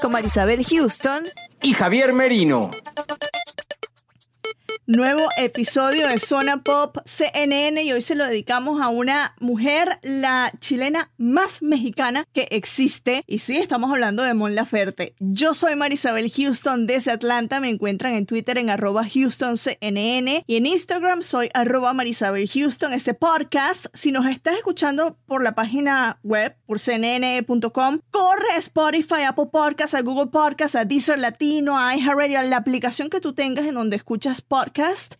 con Marisabel Houston. y Javier Merino. Nuevo episodio de Zona Pop CNN y hoy se lo dedicamos a una mujer, la chilena más mexicana que existe. Y sí, estamos hablando de Mon Laferte. Yo soy Marisabel Houston desde Atlanta. Me encuentran en Twitter en arroba HoustonCNN y en Instagram soy arroba Marisabel Houston. Este podcast, si nos estás escuchando por la página web, por cnn.com, corre a Spotify, Apple Podcasts, a Google Podcasts, a Deezer Latino, a iHeartRadio, a la aplicación que tú tengas en donde escuchas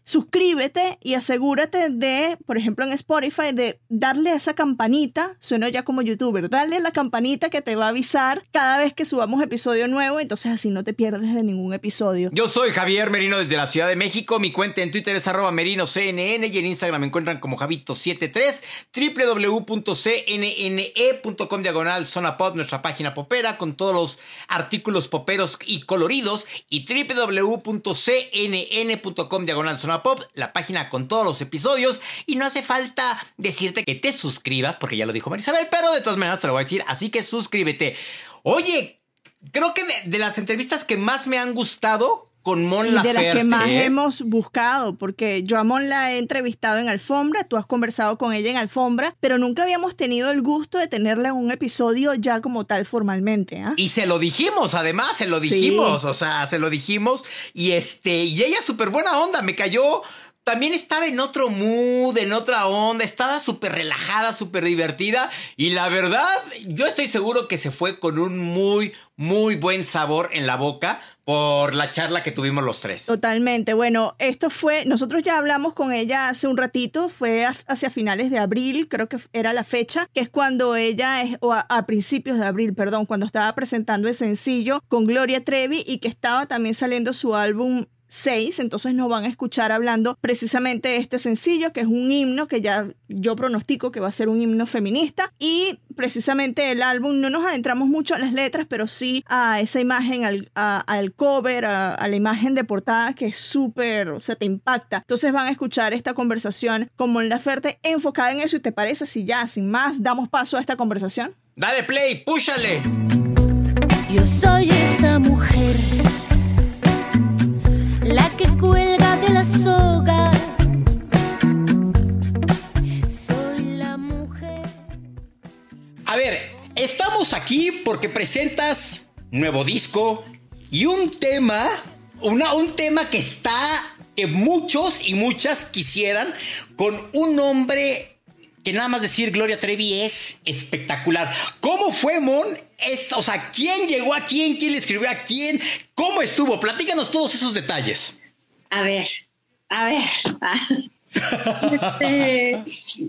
Suscríbete y asegúrate de, por ejemplo en Spotify, de darle a esa campanita, sueno ya como youtuber, darle la campanita que te va a avisar cada vez que subamos episodio nuevo, entonces así no te pierdes de ningún episodio. Yo soy Javier Merino desde la Ciudad de México. Mi cuenta en Twitter es arroba merinoCNN y en Instagram me encuentran como Javito73, www.cnne.com diagonal zona pop, nuestra página popera con todos los artículos poperos y coloridos y www.cnn.com diagonal zona pop, la página con todos los episodios y no hace falta decirte que te suscribas porque ya lo dijo Marisabel, pero de todas maneras te lo voy a decir, así que suscríbete. Oye, creo que de, de las entrevistas que más me han gustado con Mon Y de las que más ¿eh? hemos buscado, porque yo a Mon la he entrevistado en Alfombra, tú has conversado con ella en Alfombra, pero nunca habíamos tenido el gusto de tenerla en un episodio ya como tal formalmente. ¿ah? Y se lo dijimos, además, se lo Sí. dijimos, o sea, se lo dijimos. Y este, y ella súper buena onda, me cayó. También estaba en otro mood, en otra onda, estaba súper relajada, súper divertida. Y la verdad, yo estoy seguro que se fue con un muy, muy buen sabor en la boca por la charla que tuvimos los tres. Totalmente. Bueno, esto fue, nosotros ya hablamos con ella hace un ratito, fue hacia finales de abril, creo que era la fecha, que es cuando ella, es, o a, a principios de abril, perdón, cuando estaba presentando el sencillo con Gloria Trevi y que estaba también saliendo su álbum 6, entonces nos van a escuchar hablando precisamente de este sencillo, que es un himno que ya yo pronostico que va a ser un himno feminista y precisamente el álbum, no nos adentramos mucho a las letras, pero sí a esa imagen, al, a- al cover, a, a la imagen de portada que es súper, o sea, te impacta. Entonces van a escuchar esta conversación con Mon Laferte enfocada en eso y te parece si ya, sin más, damos paso a esta conversación. Dale play, púchale. Yo soy esa mujer, estamos aquí porque presentas nuevo disco y un tema, una, un tema que está, que muchos y muchas quisieran, con un nombre que nada más decir Gloria Trevi es espectacular. ¿Cómo fue, Mon? O sea, ¿quién llegó a quién? ¿Quién le escribió a quién? ¿Cómo estuvo? Platícanos todos esos detalles. A ver, a ver. Este,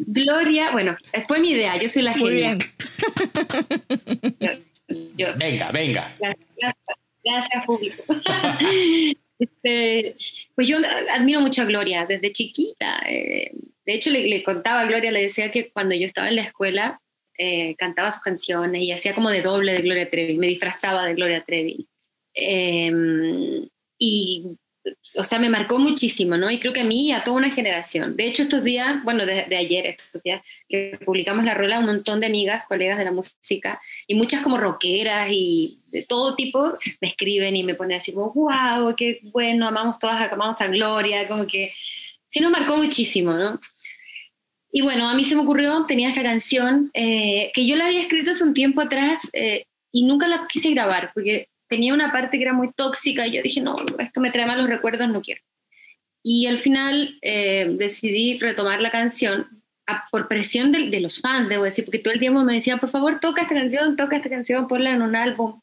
Gloria, bueno, fue mi idea, yo soy la Muy genia. bien. Yo- yo- Venga, venga. gracias, gracias, público. Este, pues yo admiro mucho a Gloria desde chiquita. eh, de hecho, le, le contaba a Gloria, le decía que cuando yo estaba en la escuela, eh, cantaba sus canciones y hacía como de doble de Gloria Trevi, me disfrazaba de Gloria Trevi. Em, y, o sea, me marcó muchísimo, ¿no? Y creo que a mí y a toda una generación. De hecho, estos días, bueno, de, ayer, estos días, que publicamos la rola, un montón de amigas, colegas de la música, y muchas como rockeras y de todo tipo, me escriben y me ponen así como, wow, qué bueno, amamos todas, amamos a Gloria, como que sí nos marcó muchísimo, ¿no? Y bueno, a mí se me ocurrió, tenía esta canción, eh, que yo la había escrito hace un tiempo atrás eh, y nunca la quise grabar, porque tenía una parte que era muy tóxica y yo dije, no, esto me trae malos recuerdos, no quiero. Y al final eh, decidí retomar la canción a- por presión de, de los fans, debo decir, porque todo el tiempo me decían, por favor, toca esta canción, toca esta canción, ponla en un álbum.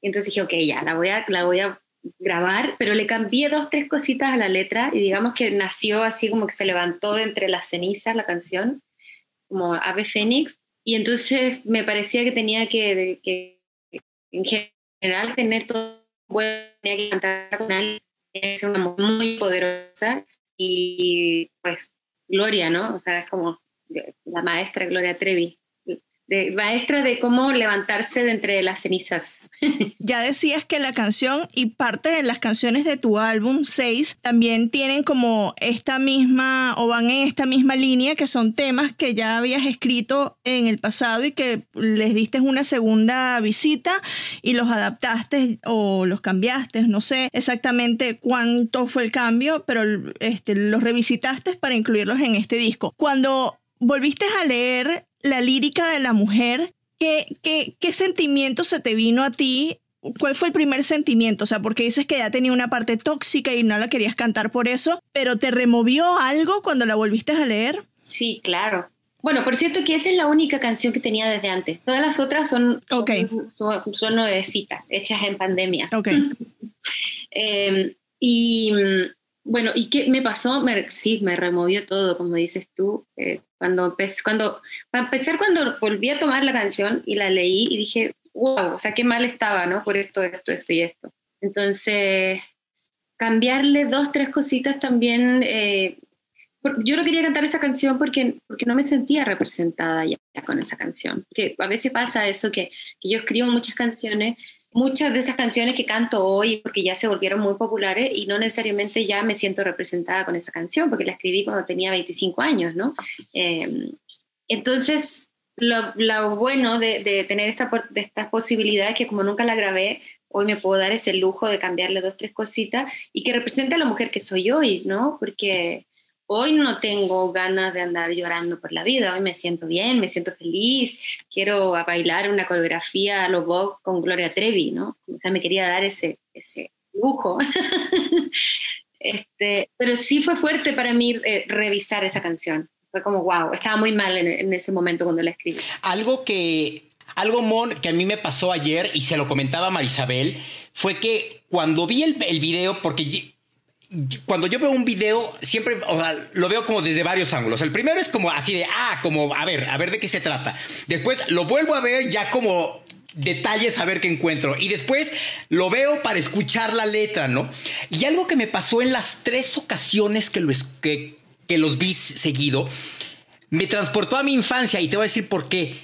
Y entonces dije, ok, ya, la voy a, la voy a grabar, pero le cambié dos, tres cositas a la letra y digamos que nació así como que se levantó de entre las cenizas la canción, como Ave Fénix, y entonces me parecía que tenía que, que en general tener todo bueno, tenía que cantar con alguien, tenía que ser una mujer muy poderosa y pues Gloria, ¿no? O sea, es como la maestra Gloria Trevi, de, maestra de cómo levantarse de entre las cenizas. Ya decías que la canción y parte de las canciones de tu álbum 6 también tienen como esta misma o van en esta misma línea que son temas que ya habías escrito en el pasado y que les diste una segunda visita y los adaptaste o los cambiaste, no sé exactamente cuánto fue el cambio, pero este, los revisitaste para incluirlos en este disco. Cuando volviste a leer la lírica de la mujer, ¿qué, qué, qué sentimiento se te vino a ti? ¿Cuál fue el primer sentimiento? O sea, porque dices que ya tenía una parte tóxica y no la querías cantar por eso, pero ¿te removió algo cuando la volviste a leer? Sí, claro. Bueno, por cierto que esa es la única canción que tenía desde antes. Todas las otras son, Ok. son, son, son nuevecitas, hechas en pandemia. Ok. Eh, y bueno, ¿y qué me pasó? Me- sí, me removió todo, como dices tú. Eh, cuando empecé, cuando, para empezar, cuando volví a tomar la canción y la leí y dije, wow, o sea, qué mal estaba, ¿no? Por esto, esto, esto y esto. Entonces, cambiarle dos, tres cositas también. eh, yo no quería cantar esa canción porque, porque no me sentía representada ya, con esa canción. Porque a veces pasa eso, que, que yo escribo muchas canciones muchas de esas canciones que canto hoy porque ya se volvieron muy populares y no necesariamente ya me siento representada con esa canción porque la escribí cuando tenía 25 años, ¿no? Eh, entonces, lo, bueno de, de tener esta, de estas posibilidades que como nunca la grabé, hoy me puedo dar ese lujo de cambiarle dos, tres cositas y que represente a la mujer que soy hoy, ¿no? Porque hoy no tengo ganas de andar llorando por la vida, hoy me siento bien, me siento feliz, quiero bailar una coreografía a los Vogue con Gloria Trevi, ¿no? O sea, me quería dar ese, ese lujo. este, pero sí fue fuerte para mí eh, revisar esa canción. Fue como, wow, estaba muy mal en, en ese momento cuando la escribí. Algo que, algo, Mon, que a mí me pasó ayer y se lo comentaba Marisabel, fue que cuando vi el, video, porque cuando yo veo un video, siempre o sea, lo veo como desde varios ángulos. El primero es como así de, ah, como, a ver, a ver de qué se trata. Después lo vuelvo a ver ya como detalles a ver qué encuentro. Y después lo veo para escuchar la letra, ¿no? Y algo que me pasó en las tres ocasiones que, lo que, que los vi seguido, me transportó a mi infancia y te voy a decir por qué.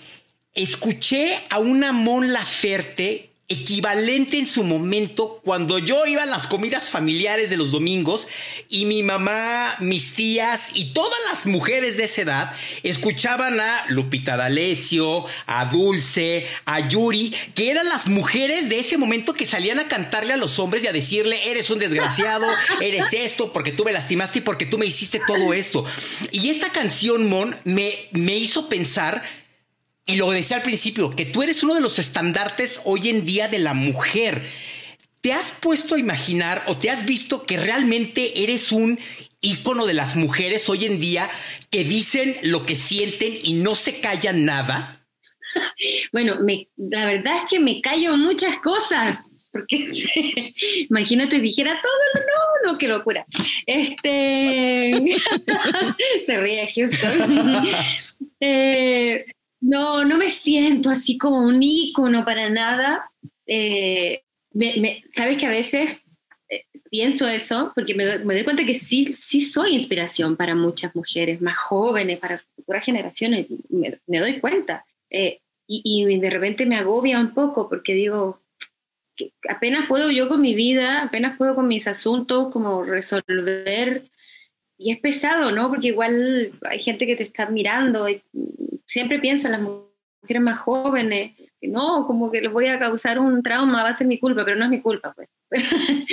Escuché a una Mon Laferte equivalente en su momento cuando yo iba a las comidas familiares de los domingos y mi mamá, mis tías y todas las mujeres de esa edad escuchaban a Lupita D'Alessio, a Dulce, a Yuri, que eran las mujeres de ese momento que salían a cantarle a los hombres y a decirle, eres un desgraciado, eres esto, porque tú me lastimaste y porque tú me hiciste todo esto. Y esta canción, Mon, me, me hizo pensar y lo decía al principio, que tú eres uno de los estandartes hoy en día de la mujer. ¿Te has puesto a imaginar o te has visto que realmente eres un ícono de las mujeres hoy en día que dicen lo que sienten y no se callan nada? Bueno, la verdad es que me callo muchas cosas. Porque imagínate, dijera todo, no, no, qué locura. Este se ríe Houston. Eh, no, no me siento así como un ícono para nada. Eh, me- Sabes que a veces eh, pienso eso porque me doy, me doy cuenta que sí, sí soy inspiración para muchas mujeres más jóvenes, para futuras generaciones. Me, doy cuenta. Eh, y, y de repente me agobia un poco porque digo, apenas puedo yo con mi vida, apenas puedo con mis asuntos, como resolver. Y es pesado, ¿no? Porque igual hay gente que te está mirando. Y siempre pienso en las mujeres más jóvenes, que no, como que les voy a causar un trauma, va a ser mi culpa, pero no es mi culpa, pues.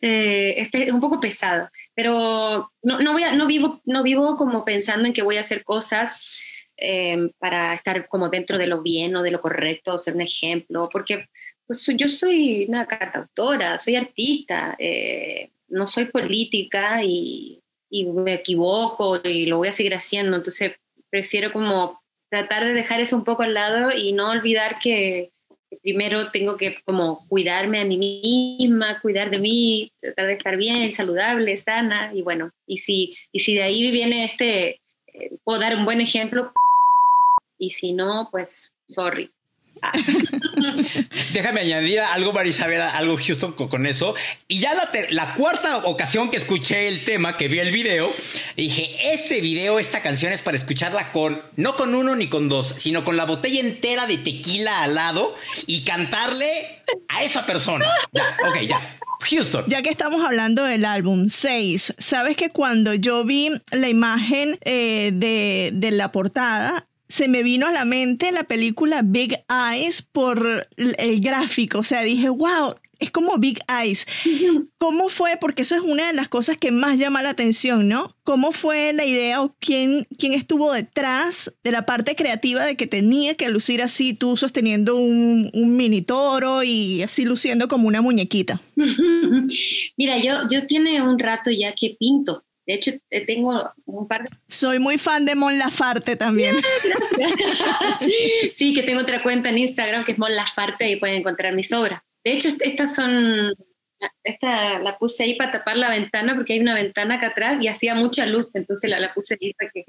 Eh, es un poco pesado, pero no, no, voy a- no, vivo, no vivo como pensando en que voy a hacer cosas eh, para estar como dentro de lo bien o de lo correcto, ser un ejemplo, porque pues, yo soy una cantautora, soy artista, eh, no soy política y, y me equivoco y lo voy a seguir haciendo, entonces prefiero como tratar de dejar eso un poco al lado y no olvidar que, primero tengo que como cuidarme a mí misma, cuidar de mí, tratar de estar bien, saludable, sana y bueno, y si, y si de ahí viene este, eh, puedo dar un buen ejemplo y si no, pues sorry. Déjame añadir algo, Marisabel, algo Houston con, eso. Y ya la cuarta ocasión que escuché el tema, que vi el video, dije, este video, esta canción es para escucharla con, no con uno ni con dos, sino con la botella entera de tequila al lado y cantarle a esa persona. Ya, ok, ya. Houston. Ya que estamos hablando del álbum 6, sabes que cuando yo vi la imagen eh, de, de la portada, se me vino a la mente la película Big Eyes por el gráfico. O sea, dije, wow, es como Big Eyes. ¿Cómo fue? Porque eso es una de las cosas que más llama la atención, ¿no? ¿Cómo fue la idea o quién, quién estuvo detrás de la parte creativa de que tenía que lucir así, tú sosteniendo un, un mini toro y así luciendo como una muñequita? Mira, yo, yo tiene un rato ya que pinto. De hecho, eh, tengo un par de Soy muy fan de Mon Lafarte también. sí, que tengo otra cuenta en Instagram que es Mon Lafarte y pueden encontrar mis obras. De hecho, est- estas son, esta la puse ahí para tapar la ventana porque hay una ventana acá atrás y hacía mucha luz, entonces la, la puse ahí para que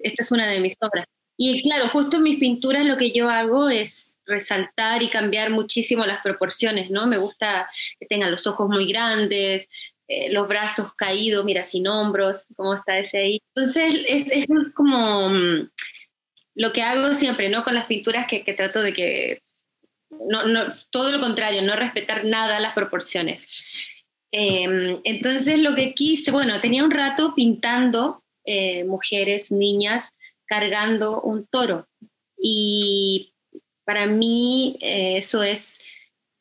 esta es una de mis obras. Y claro, justo en mis pinturas lo que yo hago es resaltar y cambiar muchísimo las proporciones, ¿no? Me gusta que tengan los ojos muy grandes, eh, los brazos caídos, mira, sin hombros, cómo está ese ahí. Entonces es, como mm, lo que hago siempre, ¿no? Con las pinturas que, trato de que, no, todo lo contrario, no respetar nada las proporciones. Eh, entonces lo que quise, bueno, tenía un rato pintando eh, mujeres, niñas, cargando un toro. Y para mí eh, eso es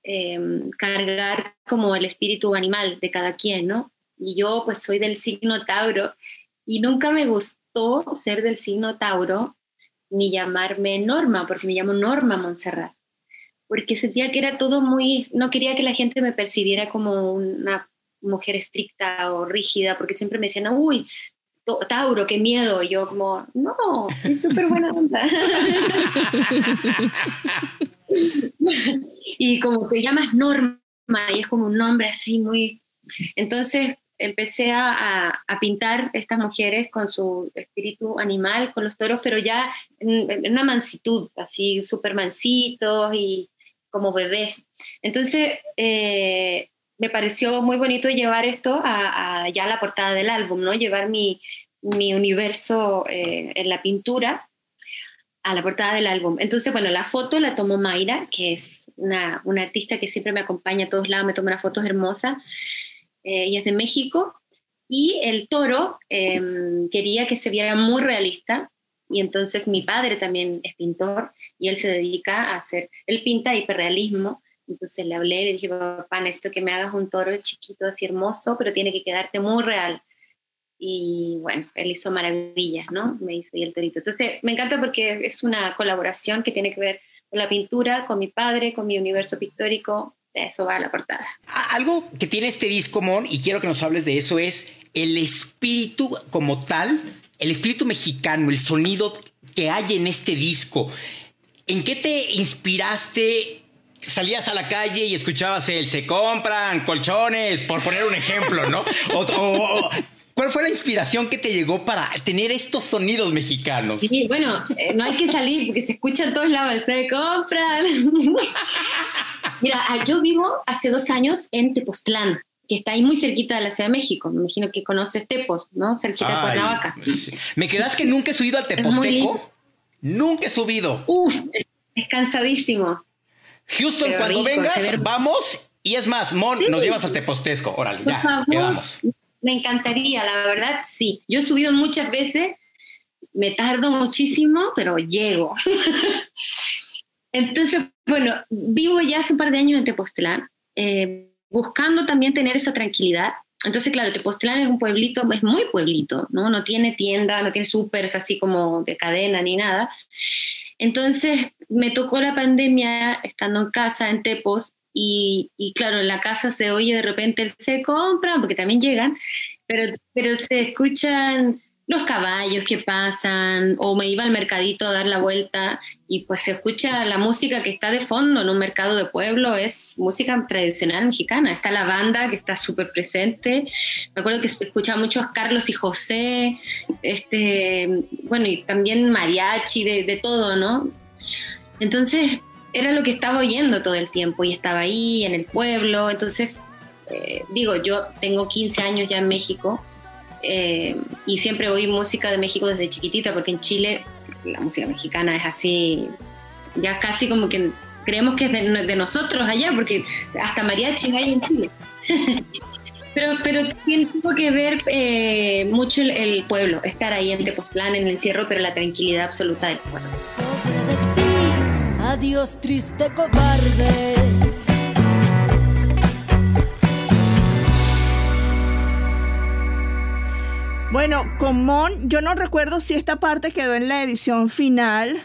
eh, cargar como el espíritu animal de cada quien, ¿no? Y yo pues soy del signo Tauro y nunca me gustó ser del signo Tauro ni llamarme Norma, porque me llamo Norma Montserrat, porque sentía que era todo muy, no quería que la gente me percibiera como una mujer estricta o rígida, porque siempre me decían, uy, Tauro, qué miedo, y yo como, no, es súper buena onda. y como te llamas Norma, y es como un nombre así muy... Entonces empecé a, a- pintar estas mujeres con su espíritu animal, con los toros, pero ya en, una mansitud, así súper mansitos y como bebés. Entonces eh, me pareció muy bonito llevar esto a, a ya la portada del álbum, ¿no? Llevar mi, mi universo eh, en la pintura a la portada del álbum. Entonces, bueno, la foto la tomó Mayra, que es una, una artista que siempre me acompaña a todos lados, me toma unas fotos hermosas. Eh, ella es de México. Y el toro eh, quería que se viera muy realista. Y entonces mi padre también es pintor y él se dedica a hacer, él pinta hiperrealismo. Entonces le hablé le dije, papá, necesito que me hagas un toro chiquito, así hermoso, pero tiene que quedarte muy real. Y bueno, él hizo maravillas, ¿no? Me hizo y el torito. Entonces, me encanta porque es una colaboración que tiene que ver con la pintura, con mi padre, con mi universo pictórico. De eso va la portada. A- Algo que tiene este disco, Mon, y quiero que nos hables de eso, es el espíritu como tal, el espíritu mexicano, el sonido que hay en este disco. ¿En qué te inspiraste? Salías a la calle y escuchabas el se compran colchones, por poner un ejemplo, ¿no? O- ¿Cuál fue la inspiración que te llegó para tener estos sonidos mexicanos? Sí, bueno, eh, no hay que salir porque se escucha en todos lados, se compran. Mira, ah, yo vivo hace dos años en Tepoztlán, que está ahí muy cerquita de la Ciudad de México. Me imagino que conoces Tepos, ¿no? Cerquita de Cuernavaca. ¿Me creas que nunca he subido al. Teposteco? Nunca he subido. Uf, es cansadísimo. Houston, Pero cuando rico, vengas, vamos. Y es más, Mon, nos llevas al Tepostesco. Órale, Por ya, favor. quedamos. Me encantaría, la verdad, sí. Yo he subido muchas veces, me tardo muchísimo, pero llego. Entonces, bueno, vivo ya hace un par de años en Tepoztlán, eh, buscando también tener esa tranquilidad. Entonces, claro, Tepoztlán es un pueblito, es muy pueblito, ¿no? No tiene tienda, no tiene súper así como de cadena ni nada. Entonces, me tocó la pandemia estando en casa, en Tepos, y, y claro, en la casa se oye de repente el se compran, porque también llegan, pero, pero se escuchan los caballos que pasan, o me iba al mercadito a dar la vuelta y pues se escucha la música que está de fondo en un mercado de pueblo, es música tradicional mexicana. Está la banda que está súper presente. Me acuerdo que se escucha muchos Carlos y José, este, bueno, y también mariachi, de, de todo, ¿no? Entonces era lo que estaba oyendo todo el tiempo y estaba ahí en el pueblo. Entonces, eh, digo, yo tengo 15 años ya en México eh, y siempre oí música de México desde chiquitita, porque en Chile la música mexicana es así, ya casi como que creemos que es de, nosotros allá, porque hasta mariachi hay en Chile. pero, pero tiene que ver eh, mucho el, el pueblo, estar ahí en Tepoztlán, en el encierro, pero la tranquilidad absoluta del pueblo. Adiós triste cobarde. Bueno, con Mon, yo no recuerdo si esta parte quedó en la edición final,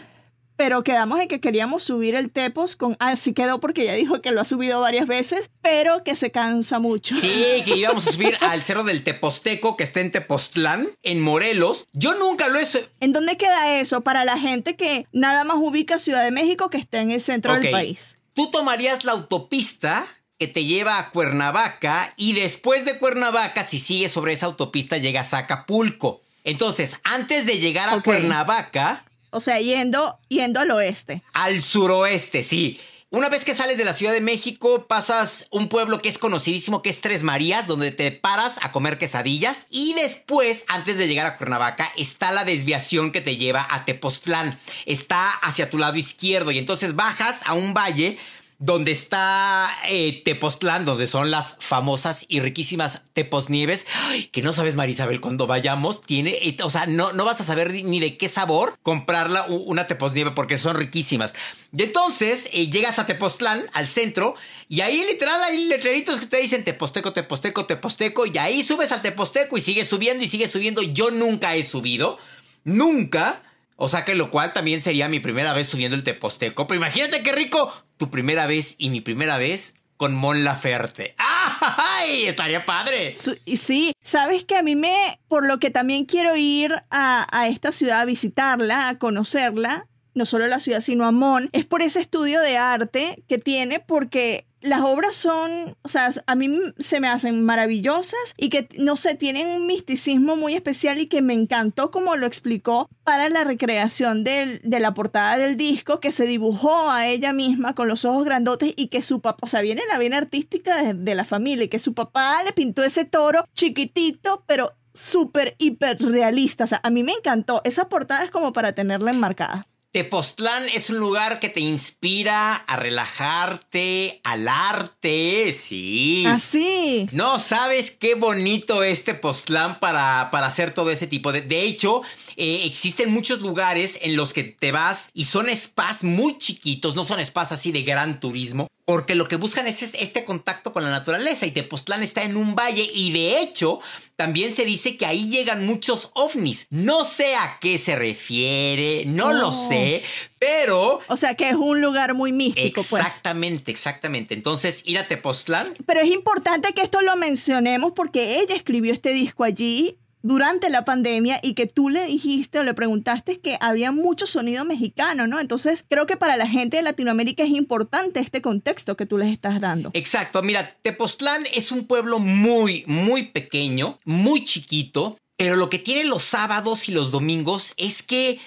pero quedamos en que queríamos subir el Tepos con. Ah, sí quedó porque ya dijo que lo ha subido varias veces, pero que se cansa mucho. Sí, que íbamos a subir al cerro del Teposteco, que está en Tepoztlán, en Morelos. Yo nunca lo he... ¿En dónde queda eso para la gente que nada más ubica Ciudad de México que está en el centro del país? Tú tomarías la autopista que te lleva a Cuernavaca y después de Cuernavaca, si sigues sobre esa autopista, llegas a Acapulco. Entonces, antes de llegar a. Cuernavaca, O sea, yendo, yendo al oeste. al suroeste, sí. Una vez que sales de la Ciudad de México, pasas un pueblo que es conocidísimo, que es Tres Marías, donde te paras a comer quesadillas. Y después, antes de llegar a Cuernavaca, está la desviación que te lleva a Tepoztlán. Está hacia tu lado izquierdo. Y entonces bajas a un valle donde está eh, Tepoztlán, donde son las famosas y riquísimas Teposnieves, Ay, que no sabes, Marisabel, cuando vayamos, tiene, eh, o sea, no, no vas a saber ni de qué sabor comprarla una Teposnieve, porque son riquísimas. Y entonces eh, llegas a Tepoztlán, al centro, y ahí literal hay letreritos que te dicen Teposteco, Teposteco, Teposteco, y ahí subes al Teposteco y sigues subiendo y sigues subiendo. Yo nunca he subido, nunca. O sea que lo cual también sería mi primera vez subiendo el Teposteco. Pero imagínate qué rico. Tu primera vez y mi primera vez con Mon Laferte. ¡Ay! Estaría padre. Sí, sabes que a mí me, por lo que también quiero ir a, a esta ciudad a visitarla, a conocerla, no solo la ciudad, sino a Mon, es por ese estudio de arte que tiene, porque las obras son, o sea, a mí se me hacen maravillosas y que, no sé, tienen un misticismo muy especial y que me encantó como lo explicó para la recreación del- de la portada del disco, que se dibujó a ella misma con los ojos grandotes y que su papá, o sea, viene la vena artística de, de la familia y que su papá le pintó ese toro chiquitito, pero súper, hiper realista. O sea, a mí me encantó. Esa portada es como para tenerla enmarcada. Tepoztlán es un lugar que te inspira a relajarte, al arte, sí. Así. No sabes qué bonito es Tepoztlán para, para hacer todo ese tipo de... De hecho, eh, existen muchos lugares en los que te vas y son spas muy chiquitos, no son spas así de gran turismo, porque lo que buscan es, es este contacto con la naturaleza y Tepoztlán está en un valle y de hecho también se dice que ahí llegan muchos ovnis. No sé a qué se refiere, no lo sé, pero... O sea, que es un lugar muy místico, pues. Exactamente, exactamente. Entonces, ir a Tepoztlán Pero es importante que esto lo mencionemos porque ella escribió este disco allí durante la pandemia y que tú le dijiste o le preguntaste que había mucho sonido mexicano, ¿no? Entonces creo que para la gente de Latinoamérica es importante este contexto que tú les estás dando. Exacto, mira, Tepoztlán es un pueblo muy, muy pequeño, muy chiquito, pero lo que tiene los sábados y los domingos es que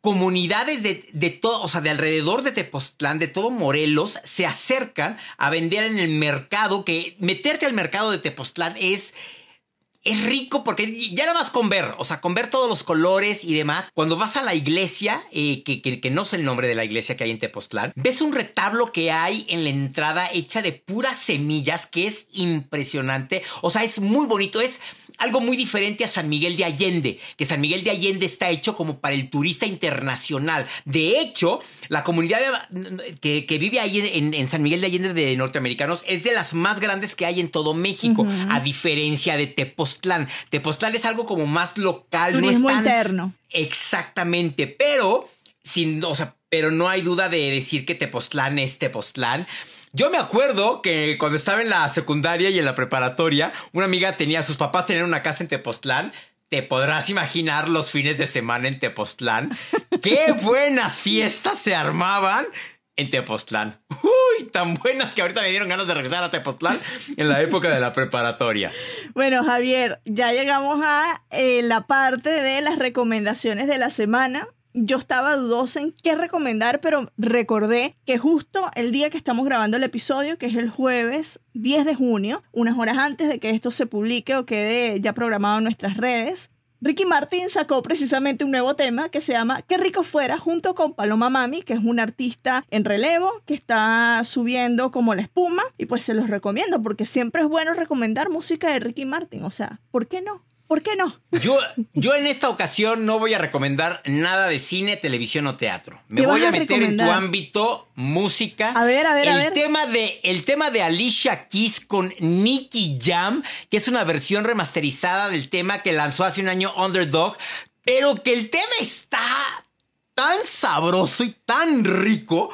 comunidades de, de todo, o sea, de alrededor de Tepoztlán, de todo Morelos, se acercan a vender en el mercado, que meterte al mercado de Tepoztlán es es rico porque ya nada más con ver, o sea, con ver todos los colores y demás. Cuando vas a la iglesia, eh, que, que, no sé el nombre de la iglesia que hay en Tepoztlán, ves un retablo que hay en la entrada hecha de puras semillas que es impresionante. O sea, es muy bonito, es algo muy diferente a San Miguel de Allende, que San Miguel de Allende está hecho como para el turista internacional. De hecho, la comunidad que, vive ahí en, San Miguel de Allende de norteamericanos es de las más grandes que hay en todo México, a diferencia de Tepoztlán. Tepoztlán es algo como más local, Turismo no es interno. Exactamente, pero sin, o sea, pero no hay duda de decir que Tepoztlán es Tepoztlán. Yo me acuerdo que cuando estaba en la secundaria y en la preparatoria, una amiga tenía, sus papás tenían una casa en Tepoztlán. Te podrás imaginar los fines de semana en Tepoztlán. ¡Qué buenas fiestas se armaban! En Tepoztlán. Uy, tan buenas que ahorita me dieron ganas de regresar a Tepoztlán en la época de la preparatoria. Bueno, Javier, ya llegamos a eh, la parte de las recomendaciones de la semana yo estaba dudosa en qué recomendar, pero recordé que justo el día que estamos grabando el episodio, que es el jueves 10 de junio, unas horas antes de que esto se publique o quede ya programado en nuestras redes, Ricky Martin sacó precisamente un nuevo tema que se llama Qué rico fuera junto con Paloma Mami, que es un artista en relevo que está subiendo como la espuma y pues se los recomiendo porque siempre es bueno recomendar música de Ricky Martin, o sea, ¿por qué no? ¿Por qué no? Yo, yo en esta ocasión no voy a recomendar nada de cine, televisión o teatro. Me voy a, meter en tu ámbito música. A ver, a ver, el a ver. Tema de, el tema de Alicia Keys con Nicky Jam, que es una versión remasterizada del tema que lanzó hace un año Underdog, pero que el tema está tan sabroso y tan rico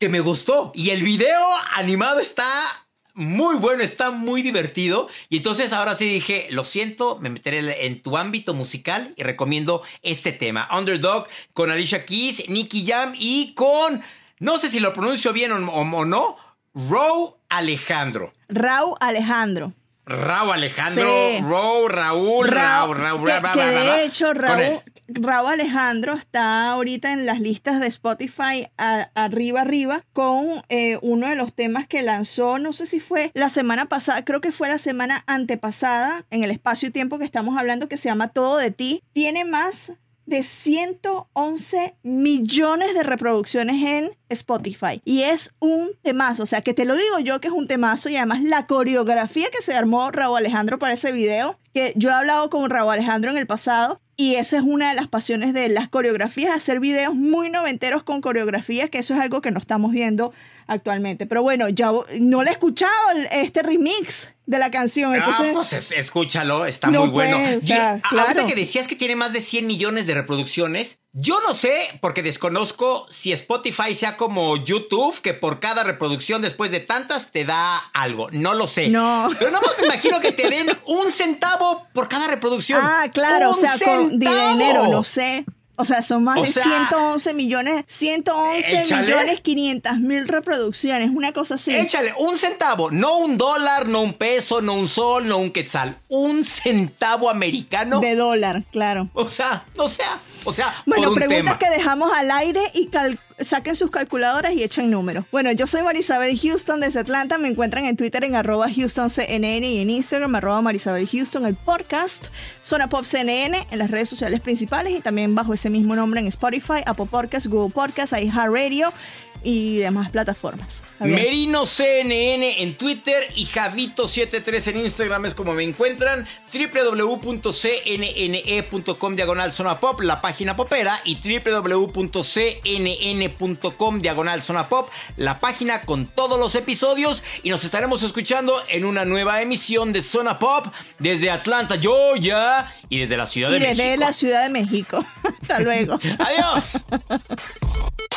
que me gustó. Y el video animado está muy bueno, está muy divertido. Y entonces ahora sí dije, lo siento, me meteré en tu ámbito musical y recomiendo este tema. Underdog con Alicia Keys, Nicky Jam y con, no sé si lo pronuncio bien o, no, Row Alejandro. Raúl Alejandro. Raúl Alejandro, Raúl, Raúl, Raúl, Raúl, que, de hecho Raúl, Raúl Alejandro está ahorita en las listas de Spotify arriba arriba con eh, uno de los temas que lanzó, no sé si fue la semana pasada, creo que fue la semana antepasada en el espacio y tiempo que estamos hablando que se llama Todo de ti. Tiene más de 111 millones de reproducciones en Spotify. Y es un temazo, o sea, que te lo digo yo que es un temazo y además la coreografía que se armó Raúl Alejandro para ese video, que yo he hablado con Raúl Alejandro en el pasado y esa es una de las pasiones de las coreografías, hacer videos muy noventeros con coreografías, que eso es algo que no estamos viendo actualmente. Pero bueno, ya no le he escuchado este remix de la canción. Ah, entonces, pues escúchalo, está muy bueno. Pues, Ahorita que decías que tiene más de 100 millones de reproducciones, yo no sé, porque desconozco si Spotify sea como YouTube, que por cada reproducción después de tantas te da algo. No lo sé. No. Pero no me imagino que te den un centavo por cada reproducción. Ah, claro, o sea, con dinero, no sé. O sea, son más de 111 millones, 111 millones 500 mil reproducciones, una cosa así. Échale un centavo, no un dólar, no un peso, no un sol, no un quetzal, un centavo americano. De dólar, claro. O sea, o sea, o sea, bueno, preguntas que dejamos al aire y saquen sus calculadoras y echen números. Bueno, yo soy Marisabel Houston desde Atlanta. Me encuentran en Twitter en arroba HoustonCNN y en Instagram arroba Marisabel Houston, el podcast Zona Pop CNN en las redes sociales principales y también bajo ese mismo nombre en Spotify, Apple Podcasts, Google Podcasts, iHeartRadio y demás plataformas. Merino CNN en Twitter y Javito73 en Instagram es como me encuentran. www.cnne.com diagonal zona pop, la página popera, y www.cnn.com diagonal zona pop, la página con todos los episodios. Y nos estaremos escuchando en una nueva emisión de Zona Pop desde Atlanta, Georgia, y desde la Ciudad de México. Y desde la Ciudad de México. Hasta luego. Adiós.